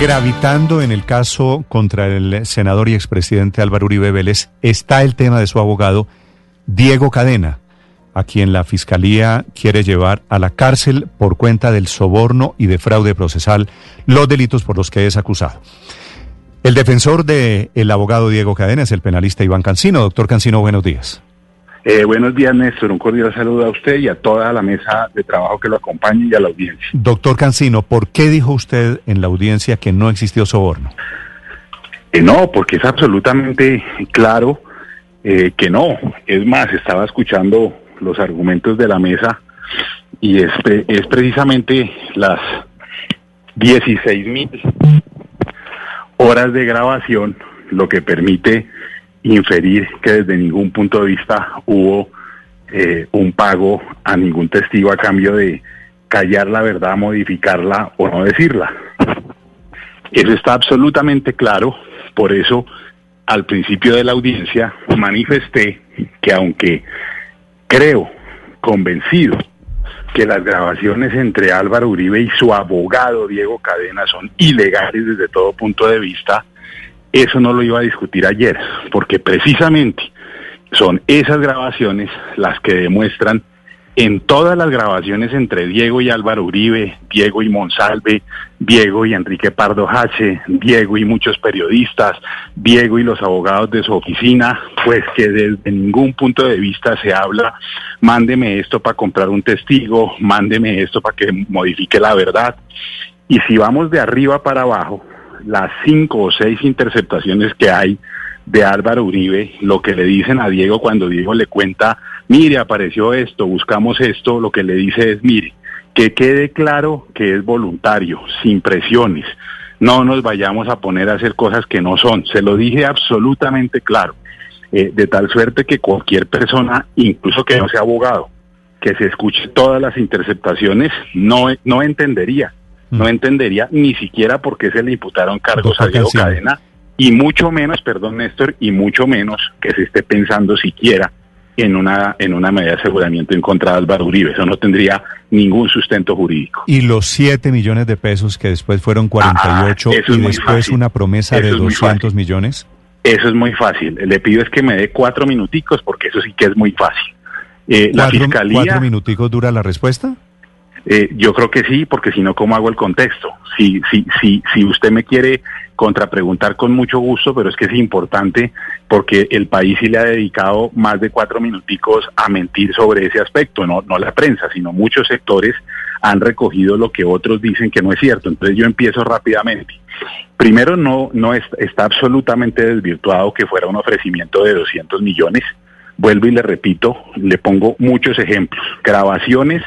Gravitando en el caso contra el senador y expresidente Álvaro Uribe Vélez está el tema de su abogado Diego Cadena, a quien la Fiscalía quiere llevar a la cárcel por cuenta del soborno y de fraude procesal, los delitos por los que es acusado. El defensor del el abogado Diego Cadena es el penalista Iván Cancino. Doctor Cancino, buenos días. Eh, buenos días, Néstor. Un cordial saludo a usted y a toda la mesa de trabajo que lo acompaña y a la audiencia. Doctor Cancino, ¿por qué dijo usted en la audiencia que no existió soborno? Eh, no, porque es absolutamente claro eh, que no. Es más, estaba escuchando los argumentos de la mesa y es, es precisamente las 16 mil horas de grabación lo que permite inferir que desde ningún punto de vista hubo eh, un pago a ningún testigo a cambio de callar la verdad, modificarla o no decirla. Eso está absolutamente claro, por eso al principio de la audiencia manifesté que aunque creo convencido que las grabaciones entre Álvaro Uribe y su abogado Diego Cadena son ilegales desde todo punto de vista, eso no lo iba a discutir ayer, porque precisamente son esas grabaciones las que demuestran en todas las grabaciones entre Diego y Álvaro Uribe, Diego y Monsalve, Diego y Enrique Pardo Hache, Diego y muchos periodistas, Diego y los abogados de su oficina, pues que desde ningún punto de vista se habla, mándeme esto para comprar un testigo, mándeme esto para que modifique la verdad. Y si vamos de arriba para abajo, las cinco o seis interceptaciones que hay de Álvaro Uribe, lo que le dicen a Diego cuando Diego le cuenta, mire, apareció esto, buscamos esto, lo que le dice es, mire, que quede claro que es voluntario, sin presiones, no nos vayamos a poner a hacer cosas que no son, se lo dije absolutamente claro, eh, de tal suerte que cualquier persona, incluso que no sea abogado, que se escuche todas las interceptaciones, no, no entendería no mm. entendería ni siquiera por qué se le imputaron cargos a Diego Cadena y mucho menos, perdón Néstor, y mucho menos que se esté pensando siquiera en una en una medida de aseguramiento en contra de Álvaro Uribe. Eso no tendría ningún sustento jurídico. Y los 7 millones de pesos que después fueron 48 ah, y después una promesa de 200 millones. Eso es muy fácil. Le pido es que me dé cuatro minuticos porque eso sí que es muy fácil. Eh, la fiscalía. ¿Cuatro minuticos dura la respuesta? Eh, yo creo que sí, porque si no, ¿cómo hago el contexto? Si, si, si, si usted me quiere contrapreguntar con mucho gusto, pero es que es importante porque el país sí le ha dedicado más de cuatro minuticos a mentir sobre ese aspecto, no, no la prensa, sino muchos sectores han recogido lo que otros dicen que no es cierto. Entonces yo empiezo rápidamente. Primero, no, no está absolutamente desvirtuado que fuera un ofrecimiento de 200 millones. Vuelvo y le repito, le pongo muchos ejemplos. Grabaciones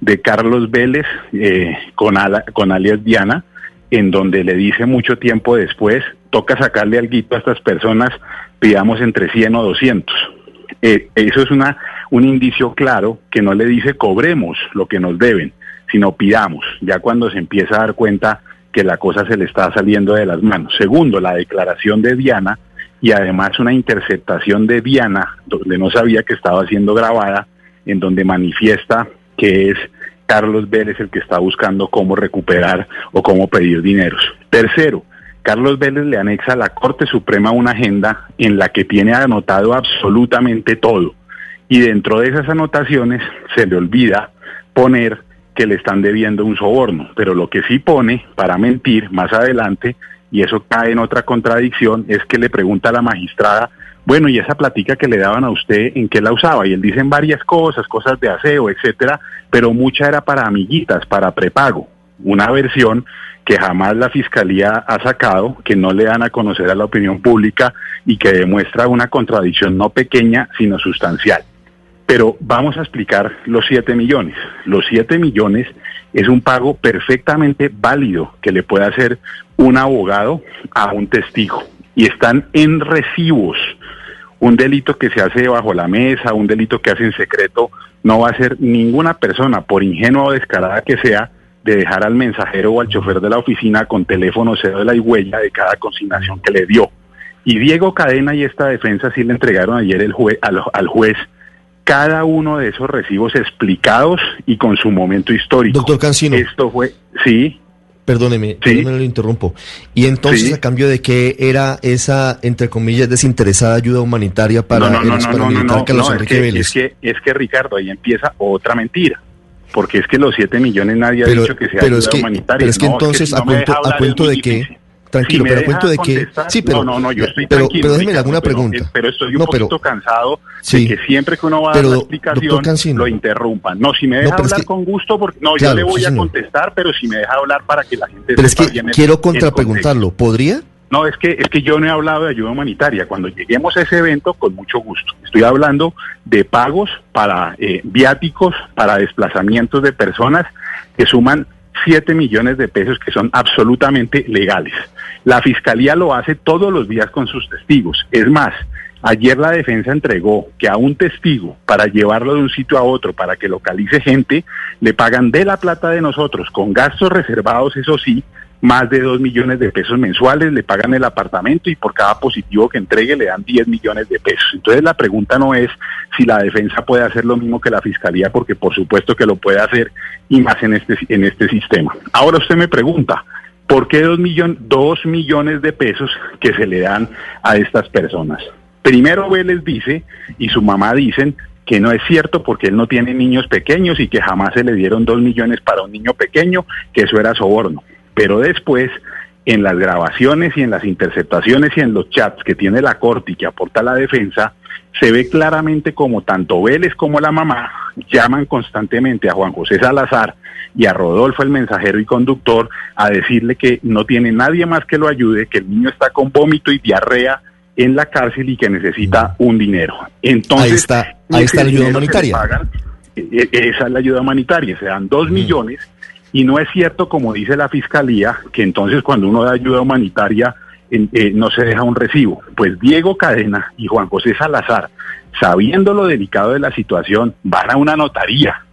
de Carlos Vélez eh, con, con alias Diana, en donde le dice mucho tiempo después, toca sacarle algo a estas personas, pidamos entre 100 o 200. Eh, eso es una, un indicio claro que no le dice cobremos lo que nos deben, sino pidamos, ya cuando se empieza a dar cuenta que la cosa se le está saliendo de las manos. Segundo, la declaración de Diana y además una interceptación de Diana, donde no sabía que estaba siendo grabada, en donde manifiesta que es Carlos Vélez el que está buscando cómo recuperar o cómo pedir dineros. Tercero, Carlos Vélez le anexa a la Corte Suprema una agenda en la que tiene anotado absolutamente todo. Y dentro de esas anotaciones se le olvida poner que le están debiendo un soborno. Pero lo que sí pone para mentir más adelante, y eso cae en otra contradicción, es que le pregunta a la magistrada bueno, y esa platica que le daban a usted, ¿en qué la usaba? Y él dice en varias cosas, cosas de aseo, etcétera, pero mucha era para amiguitas, para prepago. Una versión que jamás la fiscalía ha sacado, que no le dan a conocer a la opinión pública y que demuestra una contradicción no pequeña, sino sustancial. Pero vamos a explicar los 7 millones. Los 7 millones es un pago perfectamente válido que le puede hacer un abogado a un testigo y están en recibos un delito que se hace bajo la mesa, un delito que hace en secreto, no va a ser ninguna persona, por ingenua o descarada que sea, de dejar al mensajero o al chofer de la oficina con teléfono, cédula y huella de cada consignación que le dio. Y Diego Cadena y esta defensa sí le entregaron ayer el al, al, juez cada uno de esos recibos explicados y con su momento histórico. Doctor Cancino. Esto fue, sí. Perdóneme, Sí. perdóneme, lo interrumpo. Y entonces, Sí. ¿a cambio de qué era esa, entre comillas, desinteresada ayuda humanitaria para no, no, el no, ex no, no, no, Carlos no, es que, Vélez? es que, es que Ricardo, ahí empieza otra mentira. Porque es que los 7 millones nadie ha dicho que sea pero ayuda es que- humanitaria. pero es que entonces, ¿a cuento- a de qué? Tranquilo, Si pero ¿a deja cuento de contestar- Sí, pero- No, no, no, yo estoy pero- tranquilo. pero déjeme alguna pregunta. Pero, estoy un No, pero- poquito cansado Sí. de que siempre que uno va a dar la explicación Cancino. lo interrumpan. No, si me deja es hablar que- con gusto, porque no, Claro, yo le voy sí, a contestar, pero si me deja hablar para que la gente Pero es que bien quiero contrapreguntarlo. ¿Podría? No, es que, es que yo no he hablado de ayuda humanitaria. Cuando lleguemos a ese evento, con mucho gusto. Estoy hablando de pagos para eh, viáticos, para desplazamientos de personas que suman 7 millones de pesos que son absolutamente legales. La Fiscalía lo hace todos los días con sus testigos. Es más, ayer la defensa entregó que a un testigo, para llevarlo de un sitio a otro, para que localice gente, le pagan de la plata de nosotros, con gastos reservados, eso sí, más de 2 millones de pesos mensuales, le pagan el apartamento y por cada positivo que entregue le dan 10 millones de pesos. Entonces la pregunta no es si la defensa puede hacer lo mismo que la fiscalía, porque por supuesto que lo puede hacer y más en este, en este sistema. Ahora usted me pregunta, ¿por qué 2 millon, dos millones de pesos que se le dan a estas personas? Primero Vélez dice y su mamá dicen que no es cierto porque él no tiene niños pequeños y que jamás se le dieron dos millones para un niño pequeño, que eso era soborno. Pero después, en las grabaciones y en las interceptaciones y en los chats que tiene la corte y que aporta la defensa, se ve claramente como tanto Vélez como la mamá llaman constantemente a Juan José Salazar y a Rodolfo el mensajero y conductor a decirle que no tiene nadie más que lo ayude, que el niño está con vómito y diarrea en la cárcel y que necesita un dinero. Entonces, Ahí está- ahí ese está la ayuda humanitaria. pagan, e- e- esa es la ayuda humanitaria, se dan dos millones y no es cierto, como dice la fiscalía, que entonces cuando uno da ayuda humanitaria eh, no se deja un recibo. Pues Diego Cadena y Juan José Salazar, sabiendo lo delicado de la situación, van a una notaría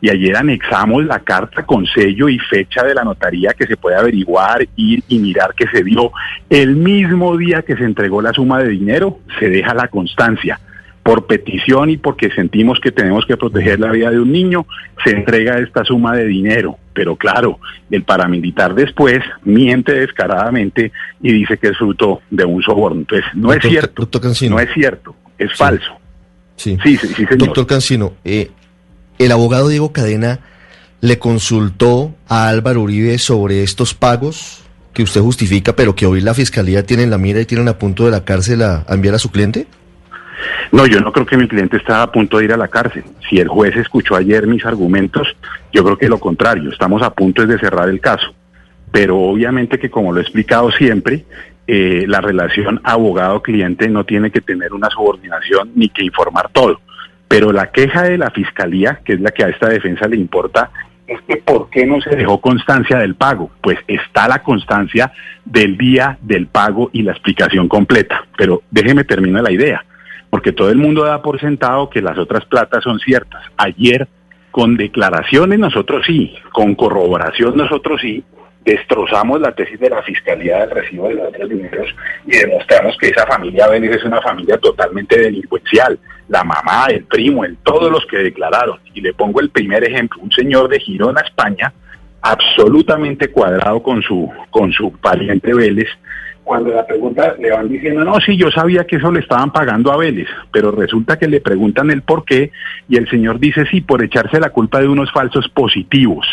y ayer anexamos la carta con sello y fecha de la notaría que se puede averiguar, ir y mirar que se dio el mismo día que se entregó la suma de dinero, se deja la constancia. Por petición y porque sentimos que tenemos que proteger la vida de un niño, se entrega esta suma de dinero. Pero claro, el paramilitar después miente descaradamente y dice que es fruto de un soborno. Entonces, no es cierto. doctor Cancino. No es cierto, es Sí. falso. Sí. Sí, sí, sí, señor. Doctor Cancino, eh, el abogado Diego Cadena le consultó a Álvaro Uribe sobre estos pagos que usted justifica, pero que hoy la fiscalía tiene en la mira y tienen a punto de la cárcel a, a enviar a su cliente. No, yo no creo que mi cliente está a punto de ir a la cárcel. Si el juez escuchó ayer mis argumentos, yo creo que lo contrario, estamos a punto de cerrar el caso. Pero obviamente que como lo he explicado siempre, eh, la relación abogado-cliente no tiene que tener una subordinación ni que informar todo. Pero la queja de la fiscalía, que es la que a esta defensa le importa, es que ¿por qué no se dejó constancia del pago? Pues está la constancia del día del pago y la explicación completa. Pero déjeme terminar la idea porque todo el mundo da por sentado que las otras platas son ciertas. Ayer, con declaraciones nosotros sí, con corroboración nosotros sí, destrozamos la tesis de la Fiscalía del recibo de los otros dineros y demostramos que esa familia Vélez es una familia totalmente delincuencial. La mamá, el primo, el, todos los que declararon. Y le pongo el primer ejemplo, un señor de Girona, España, absolutamente cuadrado con su, con su pariente Vélez, cuando la pregunta le van diciendo, no, sí, yo sabía que eso le estaban pagando a Vélez, pero resulta que le preguntan el por qué y el señor dice, sí, por echarse la culpa de unos falsos positivos.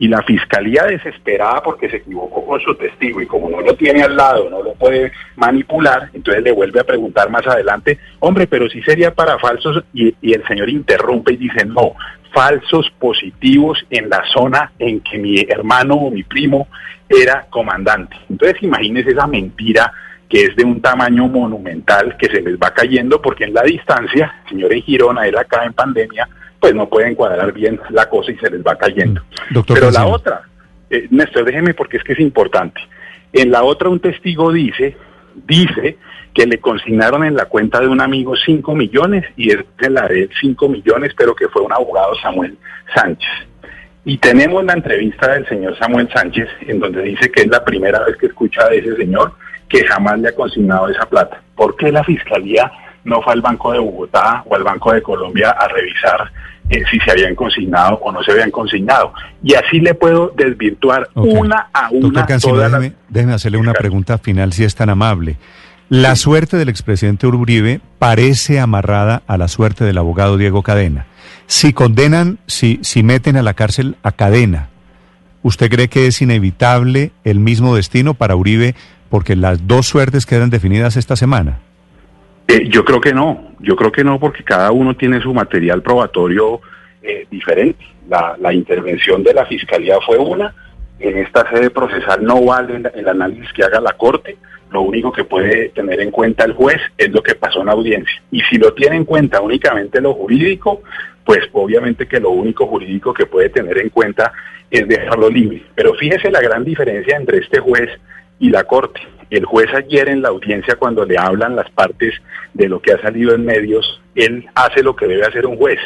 Y la fiscalía desesperada porque se equivocó con su testigo y como no lo tiene al lado, no lo puede manipular, entonces le vuelve a preguntar más adelante, hombre, pero sí sería para falsos y el señor interrumpe y dice, no, falsos positivos en la zona en que mi hermano o mi primo era comandante. Entonces imagínese esa mentira que es de un tamaño monumental que se les va cayendo porque en la distancia, señor en Girona, él acá en pandemia, pues no pueden cuadrar bien la cosa y se les va cayendo. Doctor Pero la otra, eh, Néstor, déjeme porque es que es importante. En la otra un testigo dice, dice que le consignaron en la cuenta de un amigo 5 millones y es de la de él 5 millones, pero que fue un abogado Samuel Sánchez. Y tenemos la entrevista del señor Samuel Sánchez, en donde dice que es la primera vez que escucha de ese señor que jamás le ha consignado esa plata. ¿Por qué la fiscalía no fue al Banco de Bogotá o al Banco de Colombia a revisar eh, si se habían consignado o no se habían consignado. Y así le puedo desvirtuar una a una. Doctor déjeme, hacerle una pregunta final, si es tan amable. La suerte del expresidente Uribe parece amarrada a la suerte del abogado Diego Cadena. Si condenan, si, si meten a la cárcel a Cadena, ¿usted cree que es inevitable el mismo destino para Uribe porque las dos suertes quedan definidas esta semana? Eh, yo creo que no, yo creo que no, porque cada uno tiene su material probatorio eh, diferente. La, intervención de la fiscalía fue una, en esta sede procesal no vale el, análisis que haga la Corte, lo único que puede tener en cuenta el juez es lo que pasó en la audiencia. Y si lo tiene en cuenta únicamente lo jurídico, pues obviamente que lo único jurídico que puede tener en cuenta es dejarlo libre. Pero fíjese la gran diferencia entre este juez y la Corte. El juez ayer en la audiencia, cuando le hablan las partes de lo que ha salido en medios, él hace lo que debe hacer un juez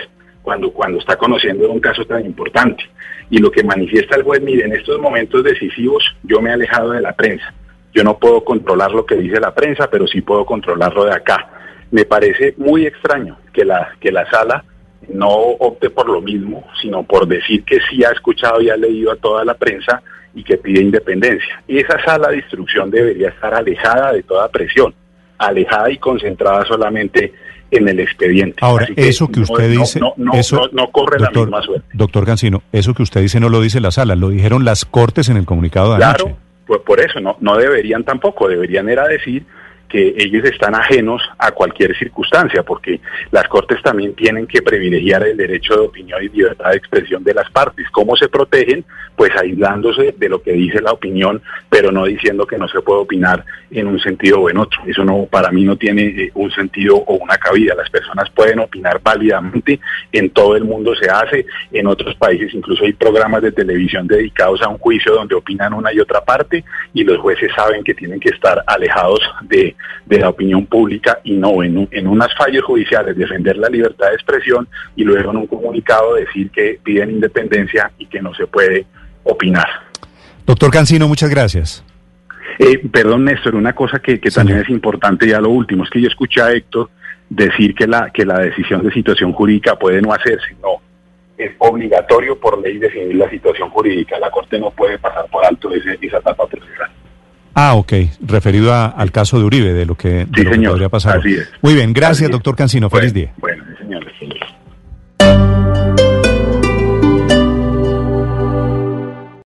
cuando, cuando está conociendo un caso tan importante. Y lo que manifiesta el juez, mire, en estos momentos decisivos yo me he alejado de la prensa. Yo no puedo controlar lo que dice la prensa, pero sí puedo controlarlo de acá. Me parece muy extraño que la, que la sala no opte por lo mismo, sino por decir que sí ha escuchado y ha leído a toda la prensa y que pide independencia. Y esa sala de instrucción debería estar alejada de toda presión, alejada y concentrada solamente en el expediente. Ahora, eso que usted dice, no, eso, no, corre la misma suerte. Doctor Cancino, eso que usted dice no lo dice la sala, lo dijeron las cortes en el comunicado de Claro, pues por eso no, no deberían tampoco, deberían era decir que ellos están ajenos a cualquier circunstancia, porque las Cortes también tienen que privilegiar el derecho de opinión y libertad de expresión de las partes. ¿Cómo se protegen? Pues aislándose de lo que dice la opinión, pero no diciendo que no se puede opinar en un sentido o en otro. Eso no, para mí no tiene eh, un sentido o una cabida. Las personas pueden opinar válidamente, en todo el mundo se hace, en otros países incluso hay programas de televisión dedicados a un juicio donde opinan una y otra parte y los jueces saben que tienen que estar alejados de de la opinión pública y no en, en unas fallos judiciales defender la libertad de expresión y luego en un comunicado decir que piden independencia y que no se puede opinar. Doctor Cancino, muchas gracias. Eh, perdón, Néstor, una cosa que, también es importante ya lo último, es que yo escuché a Héctor decir que la, que la decisión de situación jurídica puede no hacerse. No, es obligatorio por ley definir la situación jurídica. La Corte no puede pasar por alto ese, esa etapa procesal. Ah, ok, referido al caso de Uribe, de lo que, de podría pasar. Así es. Muy bien, gracias, doctor Cancino. Feliz día. Bueno, señor.